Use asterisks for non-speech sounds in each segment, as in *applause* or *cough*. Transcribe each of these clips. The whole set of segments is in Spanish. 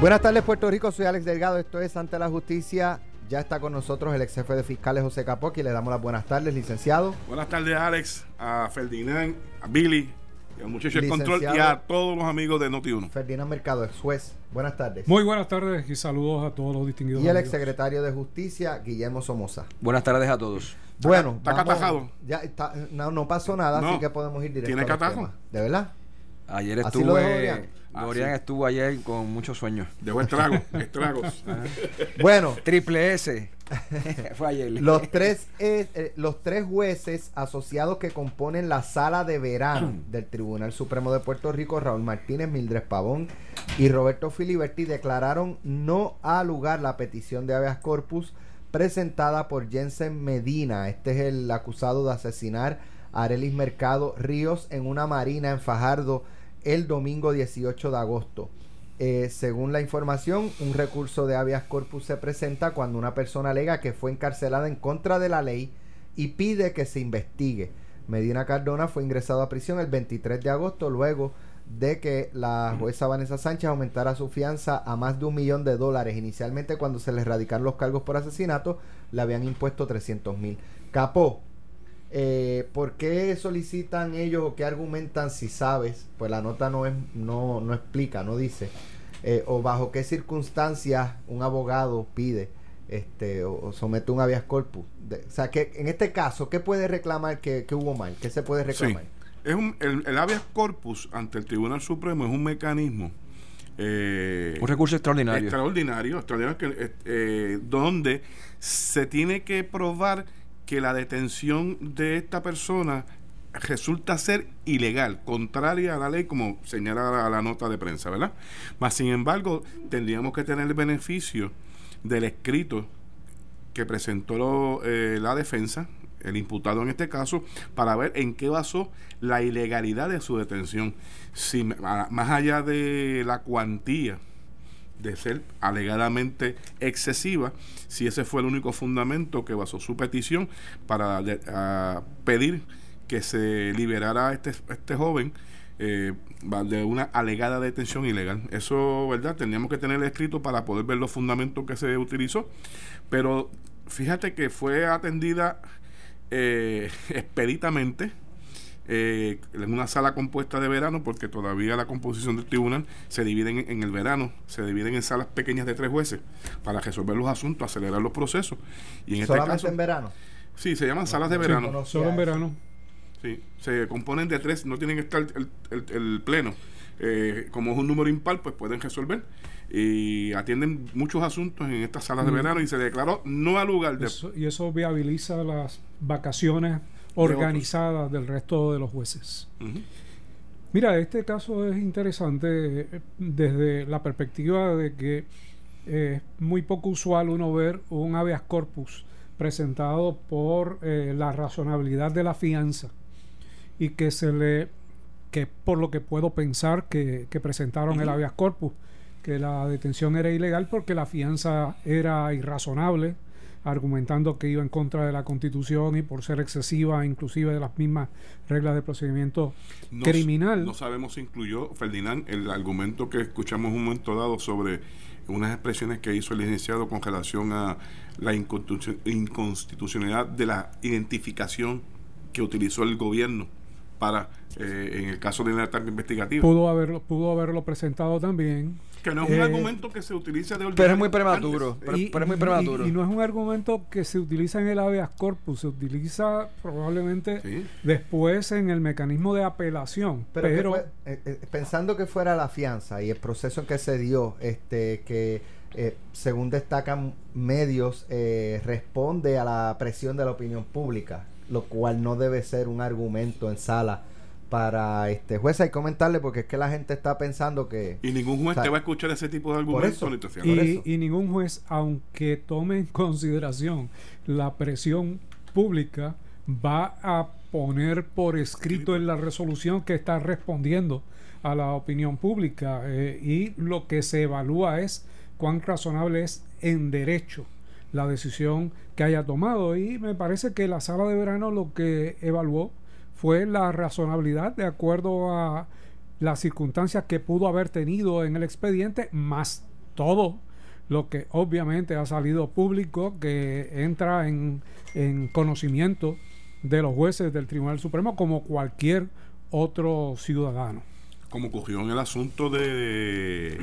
Buenas tardes Puerto Rico, soy Alex Delgado, esto es Ante la Justicia. Ya está con nosotros el ex jefe de fiscales José Capoc y le damos las buenas tardes, licenciado. Buenas tardes Alex, a Ferdinand, a Billy, y al muchacho del control y a todos los amigos de Noti1. Ferdinand Mercado, ex juez. Buenas tardes. Muy buenas tardes y saludos a todos los distinguidos. Y el ex secretario de Justicia, Guillermo Somoza. Buenas tardes a todos. Bueno, está catajado. Ya está, no, pasó nada, así que podemos ir directo. ¿Tiene catajo? ¿De verdad? Ayer estuve. Dorian estuvo ayer con muchos sueños. Dejó estragos, *laughs* estragos. bueno. Triple S. *laughs* Fue ayer. Los tres, eh, eh, los tres jueces asociados que componen la sala de verano *clears throat* del Tribunal Supremo de Puerto Rico, Raúl Martínez, Mildred Pavón y Roberto Filiberti, declararon no a lugar la petición de habeas corpus presentada por Jensen Medina. Este es el acusado de asesinar a Arelis Mercado Ríos en una marina en Fajardo el domingo 18 de agosto. Eh, según la información, un recurso de habeas corpus se presenta cuando una persona alega que fue encarcelada en contra de la ley y pide que se investigue. Medina Cardona fue ingresado a prisión el 23 de agosto luego de que la jueza Vanessa Sánchez aumentara su fianza a más de un millón de dólares. Inicialmente cuando se le radicaron los cargos por asesinato le habían impuesto 300 mil. Capó, eh, ¿Por qué solicitan ellos o qué argumentan si sabes? Pues la nota no, es, no, no explica, no dice. Eh, o bajo qué circunstancias un abogado pide este o, somete un habeas corpus. o sea, que en este caso, ¿qué puede reclamar que, hubo mal? ¿Qué se puede reclamar? Es un, el, el, habeas corpus ante el Tribunal Supremo es un mecanismo. Eh, un recurso extraordinario. Extraordinario, extraordinario que, eh, donde se tiene que probar que la detención de esta persona resulta ser ilegal, contraria a la ley, como señala la, nota de prensa, ¿verdad? Mas, sin embargo, tendríamos que tener el beneficio del escrito que presentó eh, la defensa, el imputado en este caso, para ver en qué basó la ilegalidad de su detención. Si, más allá de la cuantía de ser alegadamente excesiva, si ese fue el único fundamento que basó su petición para pedir que se liberara a este, este joven eh, de una alegada detención ilegal. Eso, ¿verdad? Teníamos que tener escrito para poder ver los fundamentos que se utilizó, pero fíjate que fue atendida eh, *laughs* expeditamente eh, en una sala compuesta de verano, porque todavía la composición del tribunal se divide en, el verano, se dividen en salas pequeñas de tres jueces para resolver los asuntos, acelerar los procesos. Y en este caso, en verano? Sí, se llaman salas de verano. solo en verano. Sí, se componen de tres, no tienen que estar el, pleno. Eh, como es un número impar, pues pueden resolver y atienden muchos asuntos en estas salas de mm. verano y se declaró no al lugar de... y eso viabiliza las vacaciones organizada del resto de los jueces. Mira, este caso es interesante eh, desde la perspectiva de que es muy poco usual uno ver un habeas corpus presentado por eh, la razonabilidad de la fianza y que se le que por lo que puedo pensar que, presentaron el habeas corpus que la detención era ilegal porque la fianza era irrazonable argumentando que iba en contra de la constitución y por ser excesiva inclusive de las mismas reglas de procedimiento criminal. No sabemos si incluyó, Ferdinand, el argumento que escuchamos un momento dado sobre unas expresiones que hizo el licenciado con relación a la inconstitucionalidad de la identificación que utilizó el gobierno para, eh, en el caso de la etapa investigativa. Pudo haberlo, pudo haberlo presentado también que no es un eh, argumento que se utiliza de Pero es muy prematuro. Pero, es muy prematuro. Y, no es un argumento que se utiliza en el habeas corpus, se utiliza probablemente después en el mecanismo de apelación. Pero, eh, eh, pensando que fuera la fianza y el proceso que se dio, este que según destacan medios, responde a la presión de la opinión pública, lo cual no debe ser un argumento en sala para este juez y comentarle porque es que la gente está pensando que y ningún juez te va a escuchar ese tipo de argumentos y, y, ningún juez aunque tome en consideración la presión pública va a poner por escrito en la resolución que está respondiendo a la opinión pública eh, y lo que se evalúa es cuán razonable es en derecho la decisión que haya tomado y me parece que la sala de verano lo que evaluó fue la razonabilidad de acuerdo a las circunstancias que pudo haber tenido en el expediente, más todo lo que obviamente ha salido público, que entra en, en conocimiento de los jueces del Tribunal Supremo como cualquier otro ciudadano. Como ocurrió en el asunto de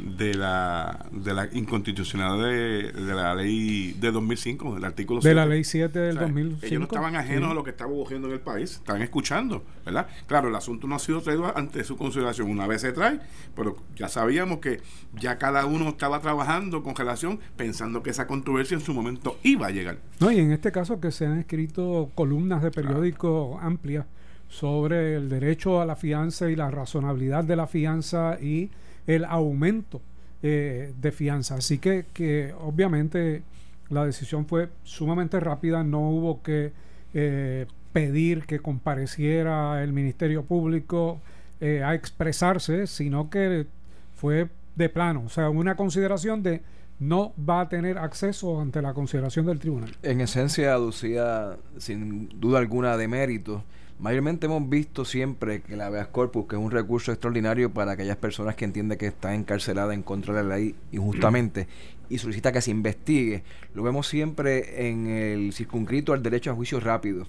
de la, de la inconstitucionalidad de, la ley de 2005, del artículo De la ley 7 del 2005. Ellos no estaban ajenos a lo que estaba ocurriendo en el país, estaban escuchando, ¿verdad? Claro, el asunto no ha sido traído ante su consideración. Una vez se trae, pero ya sabíamos que ya cada uno estaba trabajando con relación, pensando que esa controversia en su momento iba a llegar. No, y en este caso que se han escrito columnas de periódico amplias sobre el derecho a la fianza y la razonabilidad de la fianza y el aumento eh, de fianza. Así que, que obviamente la decisión fue sumamente rápida, no hubo que eh, pedir que compareciera el Ministerio Público eh, a expresarse, sino que fue de plano, o sea, una consideración de no va a tener acceso ante la consideración del tribunal. En esencia, aducía sin duda alguna de mérito Mayormente hemos visto siempre que la habeas corpus, que es un recurso extraordinario para aquellas personas que entienden que están encarceladas en contra de la ley injustamente y solicita que se investigue, lo vemos siempre en el circunscrito al derecho a juicio rápido,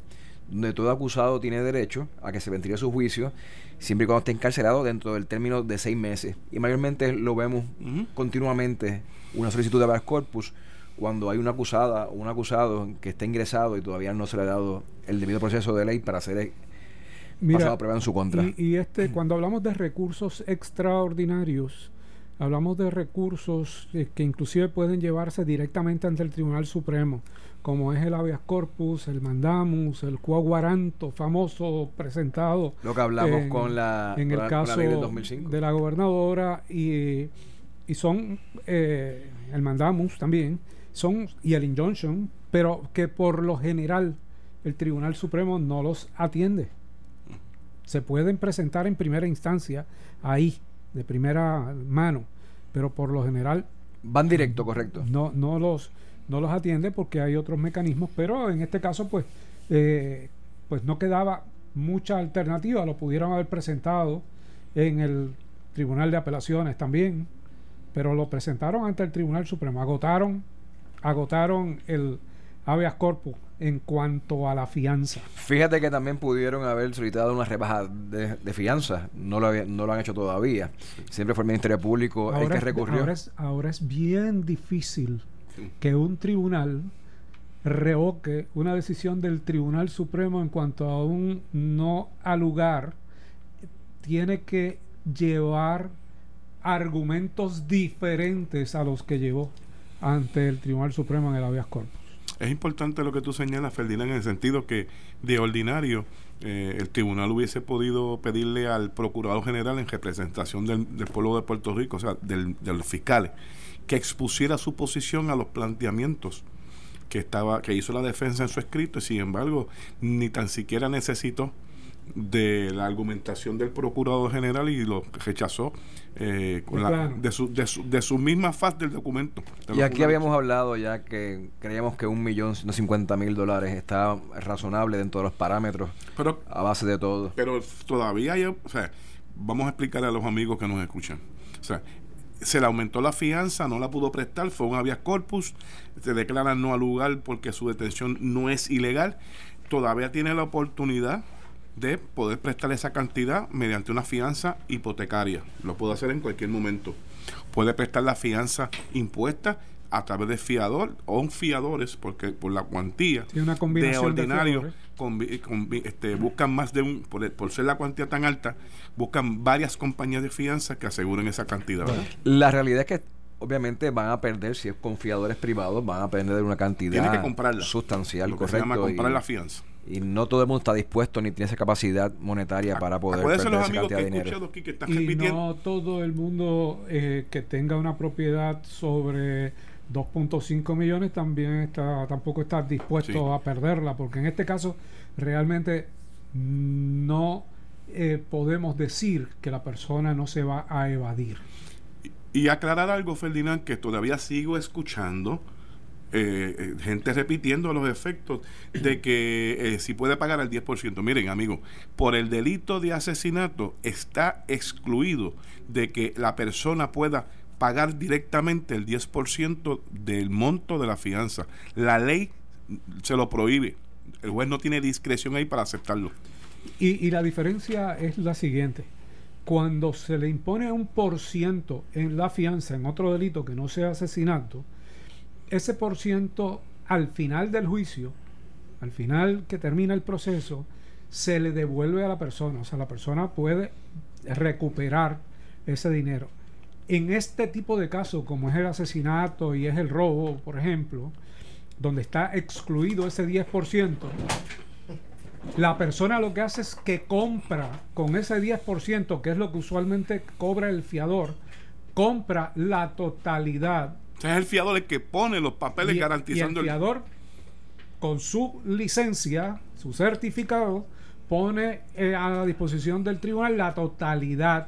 donde todo acusado tiene derecho a que se ventile su juicio, siempre y cuando esté encarcelado dentro del término de seis meses. Y mayormente lo vemos continuamente, una solicitud de habeas corpus, cuando hay una acusada o un acusado que está ingresado y todavía no se le ha dado el debido proceso de ley para ser pasado a prueba en su contra. Y, este, cuando hablamos de recursos extraordinarios, hablamos de recursos que inclusive pueden llevarse directamente ante el Tribunal Supremo, como es el habeas corpus, el mandamus, el quo famoso presentado. Lo que hablamos con la, en el caso de la gobernadora y, y son eh, el mandamus también son y el injunction, pero que por lo general el Tribunal Supremo no los atiende. Se pueden presentar en primera instancia ahí, de primera mano, pero por lo general van directo, correcto. No, no los, no los atiende porque hay otros mecanismos, pero en este caso, pues, eh, pues no quedaba mucha alternativa. Lo pudieron haber presentado en el Tribunal de Apelaciones también, pero lo presentaron ante el Tribunal Supremo, agotaron agotaron el habeas corpus en cuanto a la fianza. Fíjate que también pudieron haber solicitado una rebaja de, fianza, no lo, no lo han hecho todavía. Siempre fue el Ministerio Público el que recurrió. Ahora es, bien difícil que un tribunal revoque una decisión del Tribunal Supremo en cuanto a un no al lugar. Tiene que llevar argumentos diferentes a los que llevó ante el Tribunal Supremo en el habeas corpus. Es importante lo que tú señalas, Ferdinand, en el sentido que de ordinario eh, el tribunal hubiese podido pedirle al Procurador General en representación del, pueblo de Puerto Rico, o sea, del, de los fiscales, que expusiera su posición a los planteamientos que estaba que hizo la defensa en su escrito y sin embargo ni tan siquiera necesitó de la argumentación del procurador general y lo rechazó eh, con la, de, su, de, su, de, su, misma faz del documento. y aquí habíamos hablado ya que creíamos que un millón ciento cincuenta mil dólares estaba razonable dentro de los parámetros pero, a base de todo. Pero todavía hay, o sea, vamos a explicarle a los amigos que nos escuchan. O sea, se le aumentó la fianza, no la pudo prestar, fue un habeas corpus, se declara no al lugar porque su detención no es ilegal, todavía tiene la oportunidad de poder prestar esa cantidad mediante una fianza hipotecaria. Lo puede hacer en cualquier momento. Puede prestar la fianza impuesta a través de fiador o un fiadores, porque por la cuantía de ordinario este, buscan más de un, por, ser la cuantía tan alta, buscan varias compañías de fianza que aseguren esa cantidad. La realidad es que obviamente van a perder, si es con fiadores privados, van a perder una cantidad sustancial, correcto. Se llama comprar la fianza y no todo el mundo está dispuesto ni tiene esa capacidad monetaria ah, para poder perder esa cantidad de dinero. y no todo el mundo eh, que tenga una propiedad sobre 2.5 millones también está tampoco está dispuesto a perderla porque en este caso realmente no eh, podemos decir que la persona no se va a evadir. Y, y aclarar algo Ferdinand que todavía sigo escuchando eh, eh, gente repitiendo los efectos de que eh, si puede pagar al 10%. Miren, amigos, por el delito de asesinato está excluido de que la persona pueda pagar directamente el 10% del monto de la fianza. La ley se lo prohíbe. El juez no tiene discreción ahí para aceptarlo. Y, y la diferencia es la siguiente. Cuando se le impone un por ciento en la fianza en otro delito que no sea asesinato, ese por ciento al final del juicio, al final que termina el proceso, se le devuelve a la persona. O sea, la persona puede recuperar ese dinero. En este tipo de casos, como es el asesinato y es el robo, por ejemplo, donde está excluido ese 10%, la persona lo que hace es que compra con ese 10%, que es lo que usualmente cobra el fiador, compra la totalidad. O sea, es el fiador el que pone los papeles garantizando y el fiador con su licencia, su certificado, pone eh, a la disposición del tribunal la totalidad,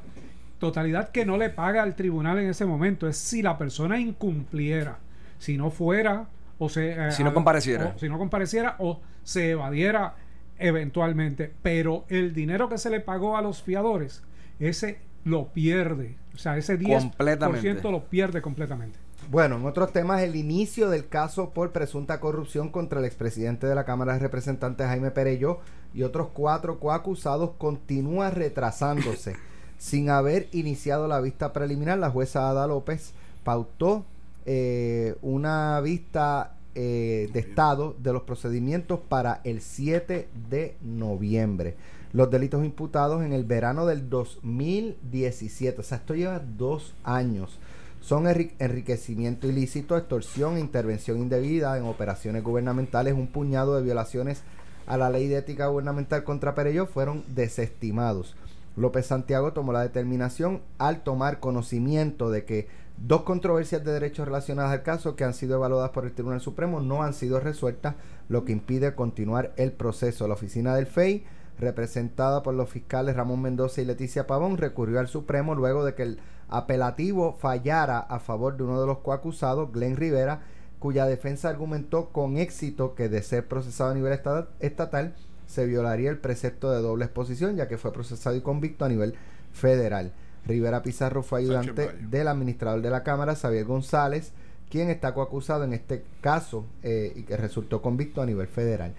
totalidad que no le paga al tribunal en ese momento, es si la persona incumpliera, si no fuera o se eh, si no compareciera, si no compareciera o se evadiera eventualmente, pero el dinero que se le pagó a los fiadores, ese lo pierde, o sea, ese 10% lo pierde completamente. Bueno, en otros temas, el inicio del caso por presunta corrupción contra el expresidente de la Cámara de Representantes, Jaime Perello, y otros cuatro coacusados continúa retrasándose. *laughs* Sin haber iniciado la vista preliminar, la jueza Ada López pautó eh, una vista eh, de estado de los procedimientos para el 7 de noviembre. Los delitos imputados en el verano del 2017, o sea, esto lleva dos años son enriquecimiento ilícito, extorsión intervención indebida en operaciones gubernamentales. Un puñado de violaciones a la ley de ética gubernamental contra Perello fueron desestimados. López Santiago tomó la determinación al tomar conocimiento de que dos controversias de derechos relacionadas al caso que han sido evaluadas por el Tribunal Supremo no han sido resueltas, lo que impide continuar el proceso. La oficina del FEI, representada por los fiscales Ramón Mendoza y Leticia Pavón, recurrió al Supremo luego de que el apelativo fallara a favor de uno de los coacusados, Glenn Rivera, cuya defensa argumentó con éxito que de ser procesado a nivel estatal se violaría el precepto de doble exposición, ya que fue procesado y convicto a nivel federal. Rivera Pizarro fue ayudante del administrador de la Cámara, Xavier González, quien está coacusado en este caso eh, y que resultó convicto a nivel federal.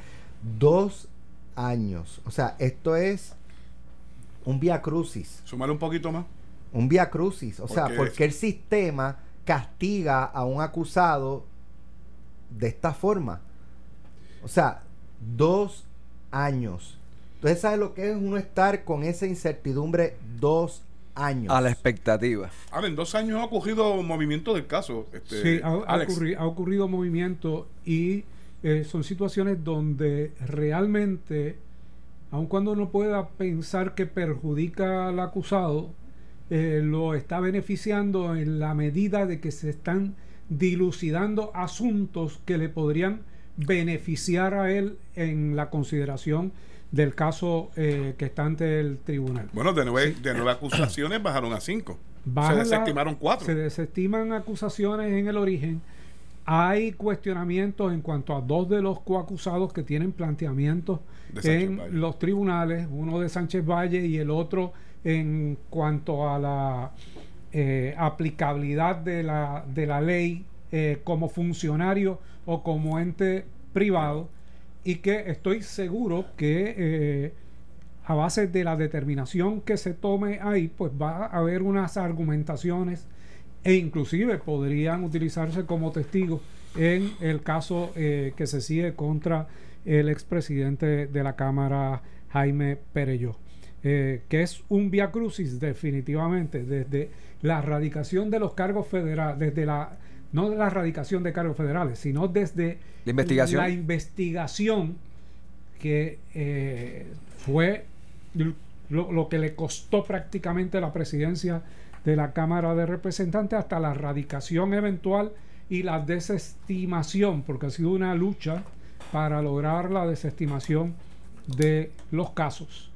Dos años. O sea, esto es un vía crucis. Sumar un poquito más un vía crucis. O sea, porque el sistema castiga a un acusado de esta forma. O sea, dos años. Entonces, ¿sabes lo que es uno estar con esa incertidumbre dos años? A la expectativa. A ver, en dos años ha ocurrido movimiento del caso. Este, sí, ha, ocurrido, movimiento y eh, son situaciones donde realmente, aun cuando uno pueda pensar que perjudica al acusado, eh, lo está beneficiando en la medida de que se están dilucidando asuntos que le podrían beneficiar a él en la consideración del caso eh, que está ante el tribunal. Bueno, de nueve, de nueve acusaciones bajaron a cinco. se desestimaron cuatro. Se desestiman acusaciones en el origen. Hay cuestionamientos en cuanto a dos de los coacusados que tienen planteamientos en los tribunales, uno de Sánchez Valle y el otro en cuanto a la eh, aplicabilidad de la, de la ley eh, como funcionario o como ente privado y que estoy seguro que eh, a base de la determinación que se tome ahí pues va a haber unas argumentaciones e inclusive podrían utilizarse como testigos en el caso que se sigue contra el expresidente de la Cámara Jaime Pereyó. Eh, que es un via crucis definitivamente desde la erradicación de los cargos federales, desde la no de la erradicación de cargos federales, sino desde la investigación, la investigación que eh, fue lo, que le costó prácticamente la presidencia de la Cámara de Representantes hasta la erradicación eventual y la desestimación, porque ha sido una lucha para lograr la desestimación de los casos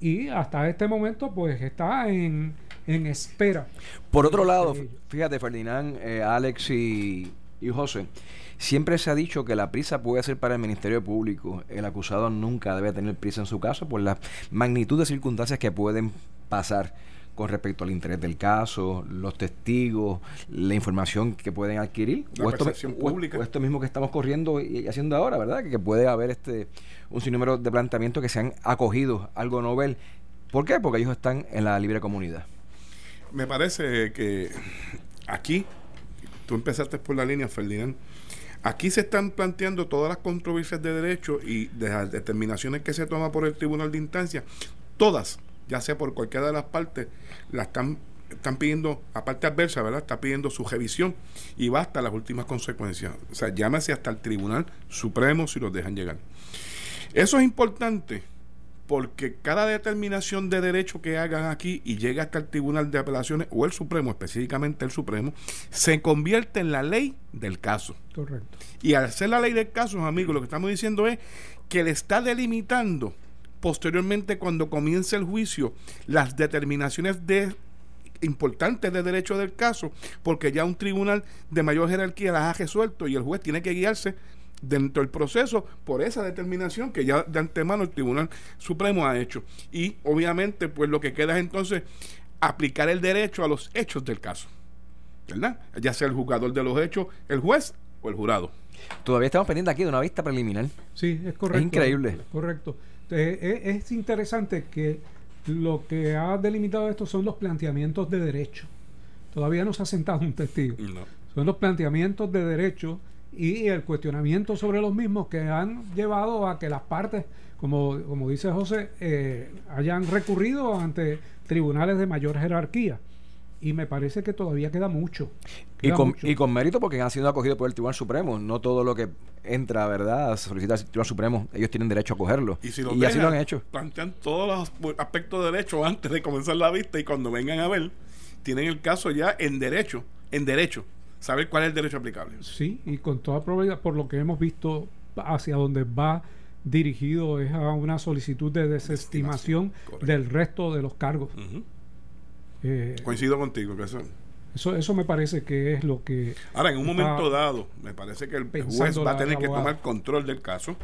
y hasta este momento pues está en, espera. Por otro lado, fíjate Ferdinand, eh, Alex y, y José, siempre se ha dicho que la prisa puede ser para el Ministerio Público. El acusado nunca debe tener prisa en su caso por la magnitud de circunstancias que pueden pasar con respecto al interés del caso, los testigos, la información que pueden adquirir, o esto, pública. esto, mismo que estamos corriendo y haciendo ahora, ¿verdad? Que, puede haber este un sinnúmero de planteamientos que se han acogido algo novel. ¿Por qué? Porque ellos están en la libre comunidad. Me parece que aquí, tú empezaste por la línea, Ferdinand, Aquí se están planteando todas las controversias de derecho y de las determinaciones que se toman por el Tribunal de Instancia, todas, ya sea por cualquiera de las partes, las están, están pidiendo, aparte adversa, ¿verdad? Está pidiendo su revisión y va hasta las últimas consecuencias. O sea, llámese hasta el Tribunal Supremo si los dejan llegar. Eso es importante porque cada determinación de derecho que hagan aquí y llegue hasta el Tribunal de Apelaciones o el Supremo, específicamente el Supremo, se convierte en la ley del caso. Correcto. Y al ser la ley del caso, amigos, lo que estamos diciendo es que le está delimitando posteriormente cuando comience el juicio las determinaciones de importantes de derecho del caso, porque ya un tribunal de mayor jerarquía las ha resuelto y el juez tiene que guiarse dentro del proceso por esa determinación que ya de antemano el Tribunal Supremo ha hecho. Y obviamente, pues lo que queda es entonces aplicar el derecho a los hechos del caso. ¿Verdad? Ya sea el juzgador de los hechos, el juez o el jurado. Todavía estamos pendientes aquí de una vista preliminar. Sí, es correcto. Es increíble. Correcto. Eh, eh, es interesante que lo que ha delimitado esto son los planteamientos de derecho. Todavía no se ha sentado un testigo. Son los planteamientos de derecho y el cuestionamiento sobre los mismos que han llevado a que las partes, como, como dice José, eh, hayan recurrido ante tribunales de mayor jerarquía. Y me parece que todavía queda mucho. y, con, y con mérito porque han sido acogidos por el Tribunal Supremo. No todo lo que entra, ¿verdad? Solicita el Tribunal Supremo, ellos tienen derecho a cogerlo. Y, y así lo han hecho. Plantean todos los aspectos de derecho antes de comenzar la vista y cuando vengan a ver, tienen el caso ya en derecho. En derecho saber cuál es el derecho aplicable. Sí, y con toda probabilidad, por lo que hemos visto hacia donde va dirigido es a una solicitud de desestimación del resto de los cargos. Eh, Coincido contigo que eso... Eso, eso me parece que es lo que... Ahora, en un momento dado, me parece que el juez va a tener que tomar control del caso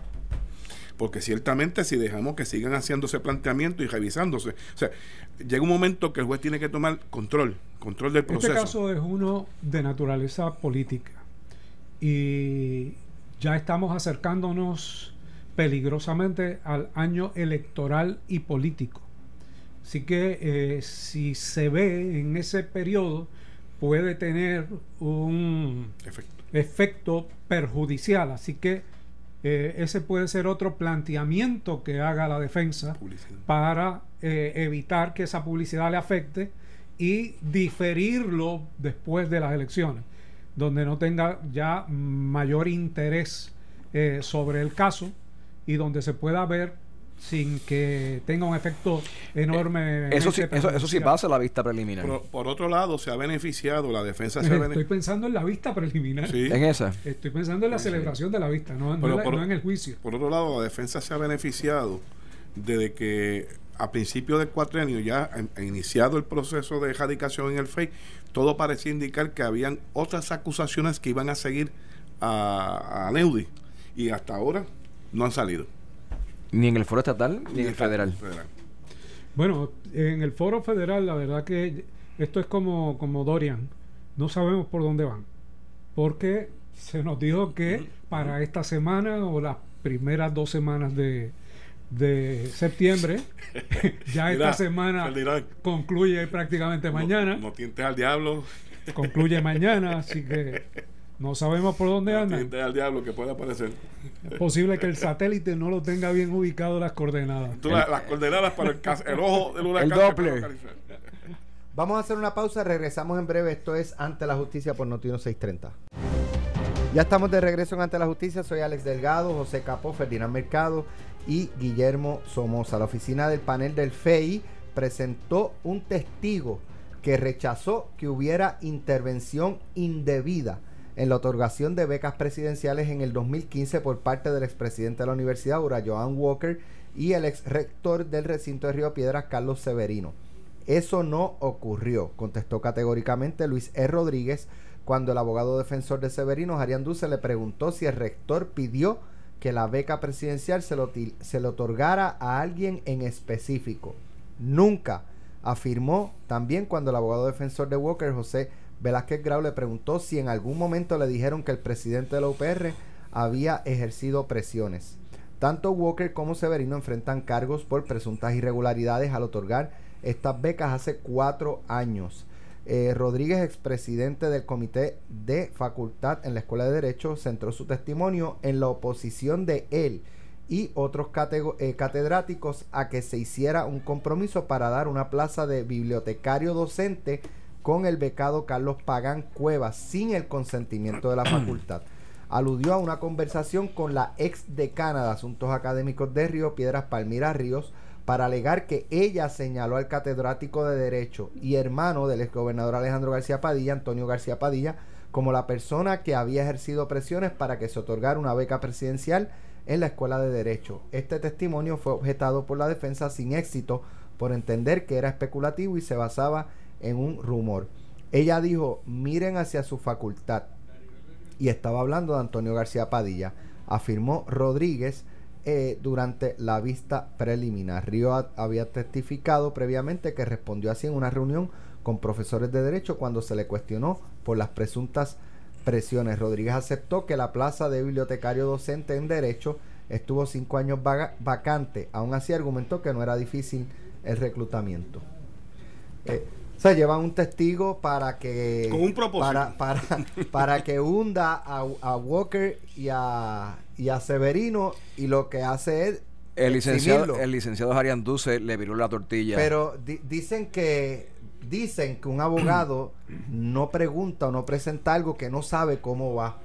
porque ciertamente si dejamos que sigan haciéndose planteamientos y revisándose, o sea, llega un momento que el juez tiene que tomar control, control del proceso. Este caso es uno de naturaleza política y ya estamos acercándonos peligrosamente al año electoral y político. Así que eh, si se ve en ese periodo puede tener un efecto perjudicial. Así que eh, ese puede ser otro planteamiento que haga la defensa para eh, evitar que esa publicidad le afecte y diferirlo después de las elecciones, donde no tenga ya mayor interés sobre el caso y donde se pueda ver sin que tenga un efecto enorme. Eh, eso, sí, eso, sí pasa en la vista preliminar. Por, otro lado, se ha beneficiado, la defensa se ha beneficiado. Estoy pensando en la vista preliminar. En esa. Estoy pensando en la celebración de la vista, no, en el juicio. Por otro lado, la defensa se ha beneficiado desde que a principios del cuatrenio ya ha iniciado el proceso de erradicación en el FEI, todo parecía indicar que habían otras acusaciones que iban a seguir a, a Neudi y hasta ahora no han salido. Ni en el foro estatal ni, en el federal. Bueno, en el foro federal la verdad que esto es como, como Dorian. No sabemos por dónde van. Porque se nos dijo que para esta semana o las primeras dos semanas de, de septiembre, *laughs* ya esta semana concluye prácticamente mañana. No, no al diablo. Concluye mañana, así que *laughs* no sabemos por dónde anda. al diablo que puede aparecer. Es posible que el satélite no lo tenga bien ubicado las coordenadas. las coordenadas para el, el ojo del huracán. El Doppler. Vamos a hacer una pausa, regresamos en breve. Esto es Ante la Justicia por Notino 630. Ya estamos de regreso en Ante la Justicia. Soy Alex Delgado, José Capó, Ferdinand Mercado y Guillermo Somoza. La oficina del panel del FEI presentó un testigo que rechazó que hubiera intervención indebida en la otorgación de becas presidenciales en el 2015 por parte del expresidente de la universidad, Ura Joan Walker, y el ex rector del recinto de Río Piedras, Carlos Severino. Eso no ocurrió, contestó categóricamente Luis E. Rodríguez cuando el abogado defensor de Severino, Jarián Duce, le preguntó si el rector pidió que la beca presidencial se, se le otorgara a alguien en específico. Nunca Afirmó también cuando el abogado defensor de Walker, José Velázquez Grau, le preguntó si en algún momento le dijeron que el presidente de la UPR había ejercido presiones. Tanto Walker como Severino enfrentan cargos por presuntas irregularidades al otorgar estas becas hace cuatro años. Eh, Rodríguez, expresidente del Comité de Facultad en la Escuela de Derecho, centró su testimonio en la oposición de él y otros eh, catedráticos a que se hiciera un compromiso para dar una plaza de bibliotecario docente con el becado Carlos Pagán Cuevas sin el consentimiento de la *clears throat* facultad. Aludió a una conversación con la ex decana de Asuntos Académicos de Río Piedras, Palmira Ríos, para alegar que ella señaló al catedrático de Derecho y hermano del exgobernador Alejandro García Padilla, Antonio García Padilla, como la persona que había ejercido presiones para que se otorgara una beca presidencial en la Escuela de Derecho. Este testimonio fue objetado por la defensa sin éxito por entender que era especulativo y se basaba en un rumor. Ella dijo, miren hacia su facultad. Y estaba hablando de Antonio García Padilla. Afirmó Rodríguez eh, durante la vista preliminar. Río había testificado previamente que respondió así en una reunión con profesores de derecho cuando se le cuestionó por las presuntas presiones. Rodríguez aceptó que la plaza de bibliotecario docente en derecho estuvo cinco años vacante. Aún así argumentó que no era difícil el reclutamiento. Eh, se llevan un testigo para que Para, para, *laughs* para que hunda a, Walker y a, y a Severino y lo que hace es el licenciado el licenciado Arián Duce le viró la tortilla pero dicen que dicen que un abogado *clears throat* no pregunta o no presenta algo que no sabe cómo va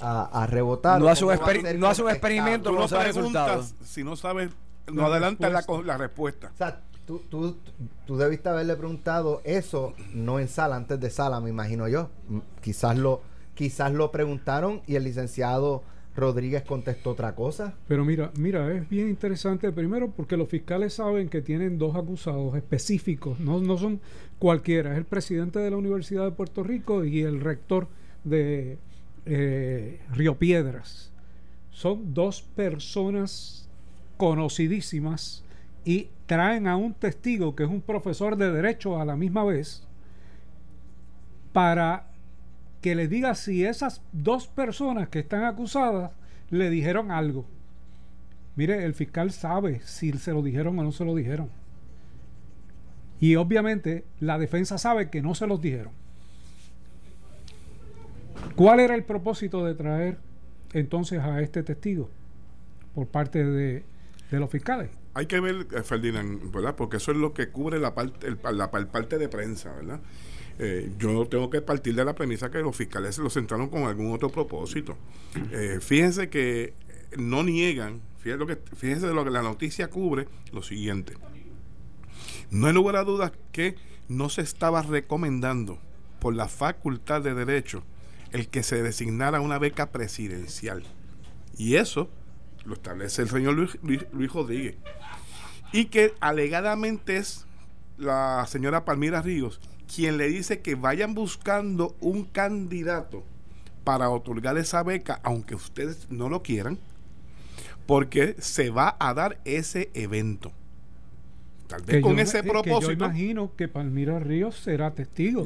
a, rebotar no hace un, no hace un experimento no, preguntas si no sabes no adelanta la, la respuesta o sea, Tú, tú, tú, debiste haberle preguntado eso, no en sala, antes de sala, me imagino yo. Mm, quizás lo, quizás lo preguntaron y el licenciado Rodríguez contestó otra cosa. Pero mira, mira, es bien interesante primero porque los fiscales saben que tienen dos acusados específicos, no, no son cualquiera, es el presidente de la Universidad de Puerto Rico y el rector de eh, Río Piedras. Son dos personas conocidísimas y traen a un testigo que es un profesor de derecho a la misma vez para que le diga si esas dos personas que están acusadas le dijeron algo. Mire, el fiscal sabe si se lo dijeron o no se lo dijeron. Y obviamente la defensa sabe que no se los dijeron. ¿Cuál era el propósito de traer entonces a este testigo por parte de, los fiscales? hay que ver, eh, Ferdinand, ¿verdad? Porque eso es lo que cubre la parte, la, parte de prensa, ¿verdad? Eh, yo tengo que partir de la premisa que los fiscales se lo centraron con algún otro propósito. Eh, fíjense que no niegan, fíjense, lo que, fíjense lo que la noticia cubre, lo siguiente. No hay lugar a dudas que no se estaba recomendando por la Facultad de Derecho el que se designara una beca presidencial. Y eso lo establece el señor Luis, Luis, Rodríguez. Y que alegadamente es la señora Palmira Ríos quien le dice que vayan buscando un candidato para otorgar esa beca, aunque ustedes no lo quieran, porque se va a dar ese evento. Tal vez con ese propósito. yo imagino que Palmira Ríos será testigo.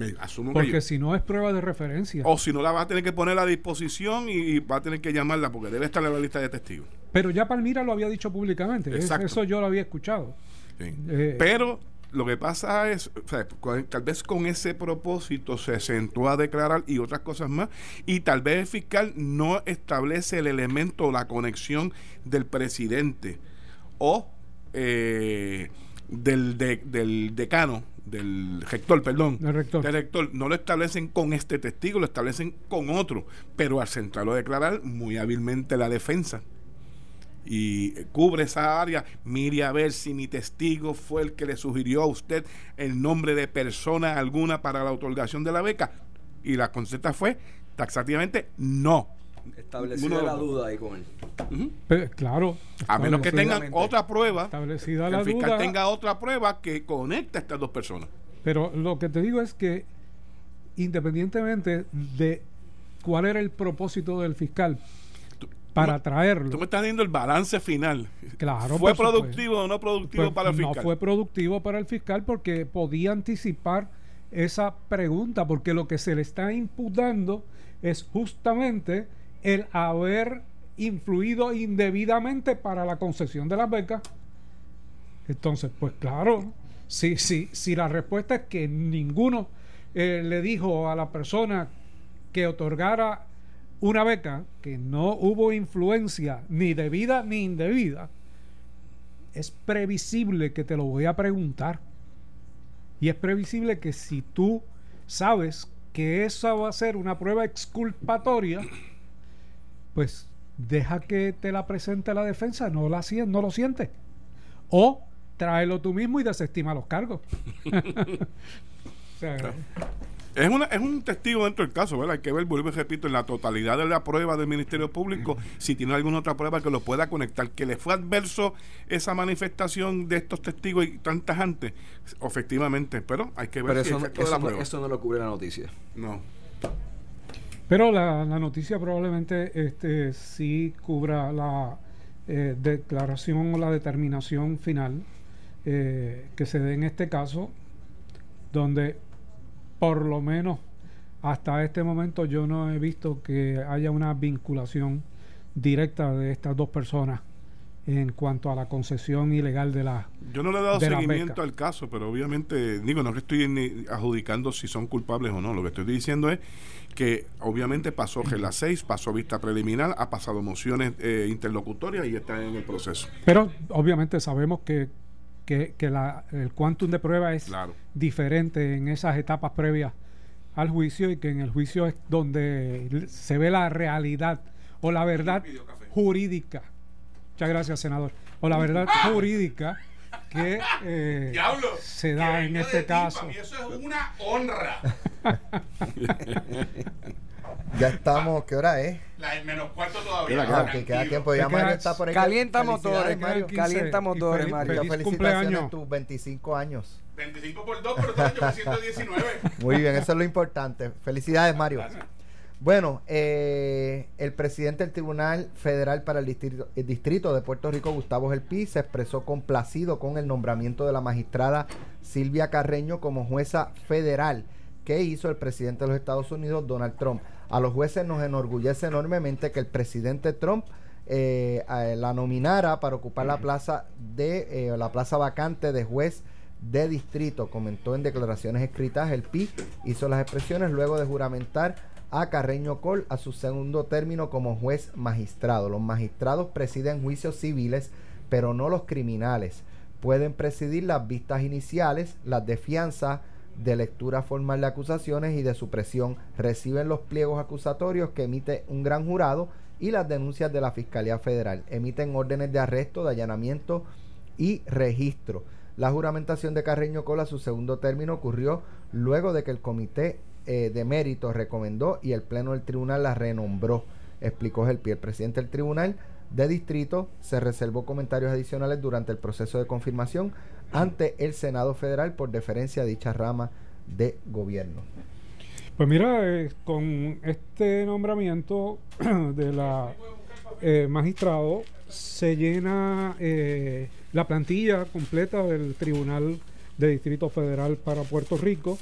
porque si no es prueba de referencia. O si no la va a tener que poner a disposición y, va a tener que llamarla porque debe estar en la lista de testigos. Pero ya Palmira lo había dicho públicamente. Eso yo lo había escuchado. Eh, Pero lo que pasa es, tal vez con ese propósito se sentó a declarar y otras cosas más, y tal vez el fiscal no establece el elemento, la conexión del presidente o eh, del, del decano, del rector, perdón, del rector. no lo establecen con este testigo, lo establecen con otro, pero al centrarlo a declarar muy hábilmente la defensa y cubre esa área, mire a ver si mi testigo fue el que le sugirió a usted el nombre de persona alguna para la otorgación de la beca. Y la concepta fue taxativamente no. Establecida la duda ahí con él. claro. A menos que tengan otra prueba. Establecida que el fiscal tenga otra prueba que conecte a estas dos personas. Pero lo que te digo es que independientemente de cuál era el propósito del fiscal, para traerlo. Tú me estás dando el balance final. Claro. ¿Fue productivo o no productivo pues para el fiscal? No fue productivo para el fiscal porque podía anticipar esa pregunta, porque lo que se le está imputando es justamente el haber influido indebidamente para la concesión de las becas. Entonces, pues claro, si, si, si la respuesta es que ninguno eh, le dijo a la persona que otorgara una beca, que no hubo influencia ni debida ni indebida, es previsible que te lo voy a preguntar. Y es previsible que si tú sabes que esa va a ser una prueba exculpatoria, pues deja que te la presente la defensa, no, la, no lo sientes. O tráelo tú mismo y desestima los cargos. *laughs* *laughs* Es, una, es un testigo dentro del caso, ¿verdad? Hay que ver, vuelvo y repito, en la totalidad de la prueba del Ministerio Público, si tiene alguna otra prueba que lo pueda conectar, que le fue adverso esa manifestación de estos testigos y tantas antes, efectivamente, pero hay que ver pero eso, eso no lo cubre la noticia. No. Pero la, noticia probablemente este, sí cubra la eh, declaración o la determinación final eh, que se dé en este caso, donde por lo menos hasta este momento yo no he visto que haya una vinculación directa de estas dos personas en cuanto a la concesión ilegal de la Yo no le he dado seguimiento al caso, pero obviamente, digo, no que estoy adjudicando si son culpables o no, lo que estoy diciendo es que obviamente pasó la 6, pasó vista preliminar, ha pasado mociones eh, interlocutorias y está en el proceso. Pero obviamente sabemos que, que, la, el quantum de prueba es diferente en esas etapas previas al juicio y que en el juicio es donde se ve la realidad o la verdad jurídica Muchas gracias, senador. O la verdad jurídica que eh, se da en este caso. eso es una honra. *laughs* *laughs* ya estamos, ¿qué hora es? La menos cuarto todavía. Claro, que queda tiempo. Ya Mario está por ahí. Calienta motores, Mario. Calienta motores, Mario. Feliz felicitaciones en tus 25 años. 25 por 2, pero estás 119. Muy bien, eso es lo importante. Felicidades, Mario. Bueno, eh, el presidente del Tribunal Federal para el distrito, de Puerto Rico, Gustavo Gelpi, se expresó complacido con el nombramiento de la magistrada Silvia Carreño como jueza federal que hizo el presidente de los Estados Unidos, Donald Trump. A los jueces nos enorgullece enormemente que el presidente Trump eh, la nominara para ocupar la plaza de eh, la plaza vacante de juez de distrito, comentó en declaraciones escritas. El PI hizo las expresiones luego de juramentar a Carreño Col a su segundo término como juez magistrado. Los magistrados presiden juicios civiles, pero no los criminales. Pueden presidir las vistas iniciales, las de fianza, de lectura formal de acusaciones y de supresión. Reciben los pliegos acusatorios que emite un gran jurado y las denuncias de la Fiscalía Federal. Emiten órdenes de arresto, de allanamiento y registro. La juramentación de Carreño Col a su segundo término ocurrió luego de que el Comité eh, de mérito recomendó y el Pleno del Tribunal la renombró, explicó el. El presidente del Tribunal de Distrito se reservó comentarios adicionales durante el proceso de confirmación ante el Senado Federal por deferencia a dicha rama de gobierno. Pues mira, eh, con este nombramiento *clears throat* de la eh, magistrado se llena la plantilla completa del Tribunal de Distrito Federal para Puerto Rico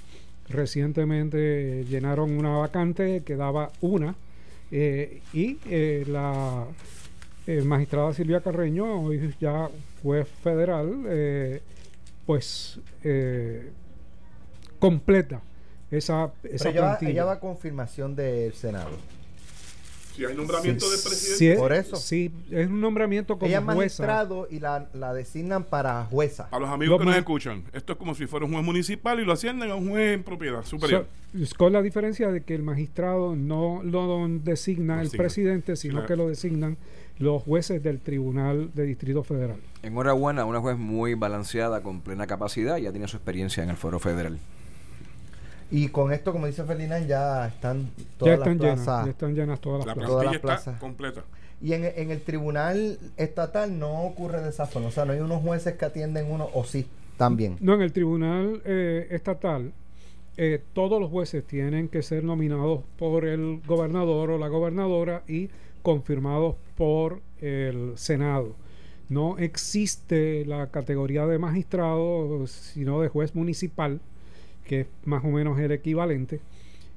recientemente llenaron una vacante, quedaba una, eh, y eh, la eh, magistrada Silvia Carreño, hoy ya juez federal, pues completa esa, esa plantilla. ella va a confirmación del Senado. Si hay nombramiento de presidente. por eso. Sí, es un nombramiento como Ella es magistrado y la, designan para jueza. A los amigos que nos escuchan, esto es como si fuera un juez municipal y lo ascienden a un juez en propiedad superior. con la diferencia de que el magistrado no lo designa el presidente, sino que lo designan los jueces del Tribunal de Distrito Federal. Enhorabuena, una juez muy balanceada, con plena capacidad, ya tiene su experiencia en el Foro Federal. Y con esto, como dice Ferdinand, ya están todas las plazas. ya están llenas todas las plazas. Todas las plazas. completa. Y en, en, el tribunal estatal no ocurre de esa forma. O sea, no hay unos jueces que atienden uno, o sí, también. No, en el tribunal eh, estatal, eh, todos los jueces tienen que ser nominados por el gobernador o la gobernadora y confirmados por el Senado. No existe la categoría de magistrado, sino de juez municipal, que es más o menos el equivalente,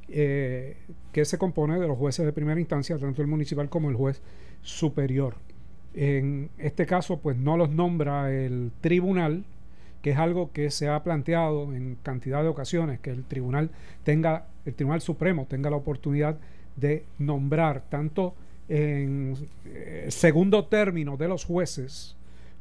eh, que se compone de los jueces de primera instancia, tanto el municipal como el juez superior. En este caso, pues no los nombra el tribunal, que es algo que se ha planteado en cantidad de ocasiones, que el tribunal tenga, el Tribunal Supremo tenga la oportunidad de nombrar tanto en eh, segundo término de los jueces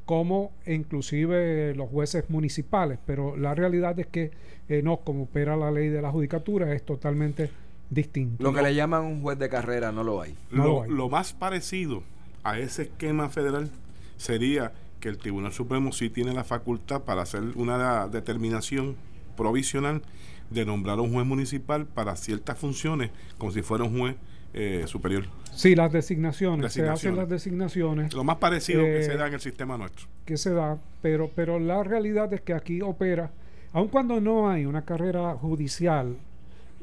como inclusive los jueces municipales, pero la realidad es que eh, no, como opera la ley de la judicatura, es totalmente distinto. Lo que le llaman un juez de carrera no lo hay. Lo, No lo hay. lo más parecido a ese esquema federal sería que el Tribunal Supremo sí tiene la facultad para hacer una determinación provisional de nombrar un juez municipal para ciertas funciones, como si fuera un juez eh, superior. Sí, las designaciones, se hacen Designaciones. las designaciones Lo más parecido que Eh, se da en el sistema nuestro. que se da, pero, pero la realidad es que aquí opera, aun cuando no hay una carrera judicial,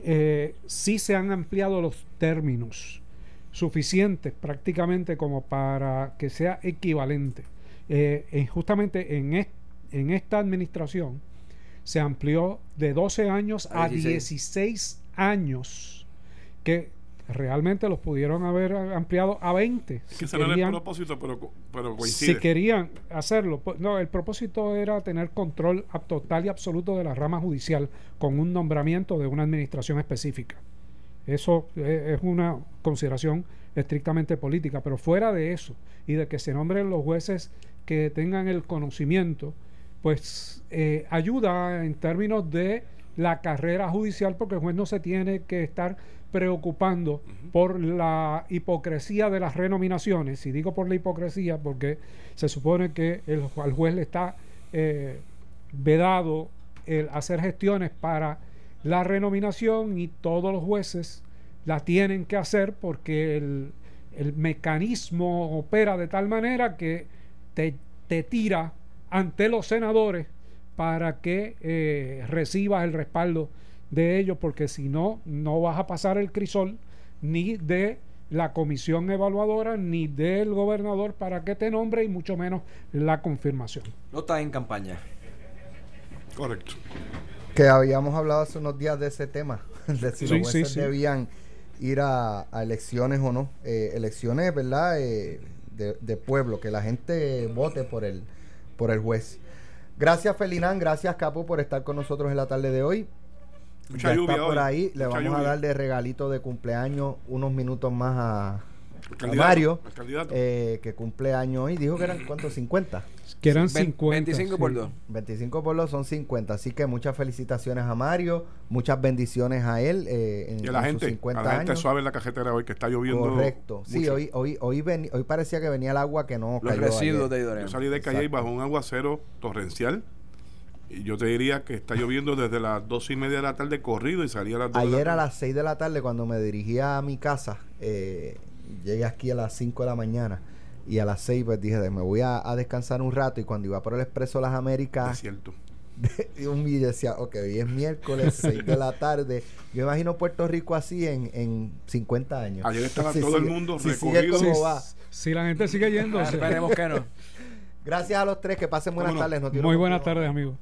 eh, sí se han ampliado los términos suficientes prácticamente como para que sea equivalente. Eh, en- justamente en, est- en esta administración se amplió de 12 años A a 16. 16 años, que realmente los pudieron haber ampliado a 20. Es si que ese no era el querían propósito, pero, co- pero coincide. si querían hacerlo, no, el propósito era tener control total y absoluto de la rama judicial con un nombramiento de una administración específica. Eso eh, es una consideración estrictamente política, pero fuera de eso y de que se nombren los jueces que tengan el conocimiento, pues eh, ayuda en términos de la carrera judicial porque el juez no se tiene que estar preocupando por la hipocresía de las renominaciones. Y digo por la hipocresía porque se supone que el, al juez le está eh, vedado el hacer gestiones para la renominación y todos los jueces la tienen que hacer porque el, el mecanismo opera de tal manera que te, te tira ante los senadores para que eh, recibas el respaldo de ellos, porque si no, no vas a pasar el crisol ni de la comisión evaluadora ni del gobernador para que te nombre y mucho menos la confirmación. No está en campaña. Correcto. Que habíamos hablado hace unos días de ese tema, *laughs* de si Sí, los sí, jueces sí. debían ir a, a elecciones o no. Eh, elecciones, ¿verdad? Eh, de, de pueblo, que la gente vote por el, por el juez. Gracias, Felinán. Gracias, Capo, por estar con nosotros en la tarde de hoy. Mucha Ya lluvia está por hoy. ahí. Le Mucha vamos a dar de regalito de cumpleaños unos minutos más a, Mario, eh, que cumple año hoy. Dijo que eran, ¿cuántos? 50. Que eran Ve- 50. 25 por sí. 2. 25 por los son 50. Así que muchas felicitaciones a Mario, muchas bendiciones a él eh, en, y a la en sus gente, 50 a la gente años. suave en la cajetera hoy que está lloviendo. Correcto. Sí, hoy, hoy, hoy, veni- hoy parecía que venía el agua que no Los cayó residuos de ayer. Idorema. Yo salí de calle Exacto. bajo un aguacero torrencial. Y yo te diría que está lloviendo desde las dos y media de la tarde corrido y salí a las dos de la Ayer a las 6 de la tarde, cuando me dirigía a mi casa, eh, llegué aquí a las 5 de la mañana. Y a las 6 pues dije, me voy a, a descansar un rato. Y cuando iba por el Expreso Las Américas, Desierto. *laughs* y un video decía, ok, hoy es miércoles, *laughs* 6 de la tarde. Yo imagino Puerto Rico así en, en 50 años. Ayer estaba *laughs* Si todo el sigue- mundo si sigue recogido. como Sí, va. Si la gente sigue yendo. Esperemos que no. Gracias a los tres, que pasen buenas no. tardes. Noticiero Muy buenas tardes, amigos.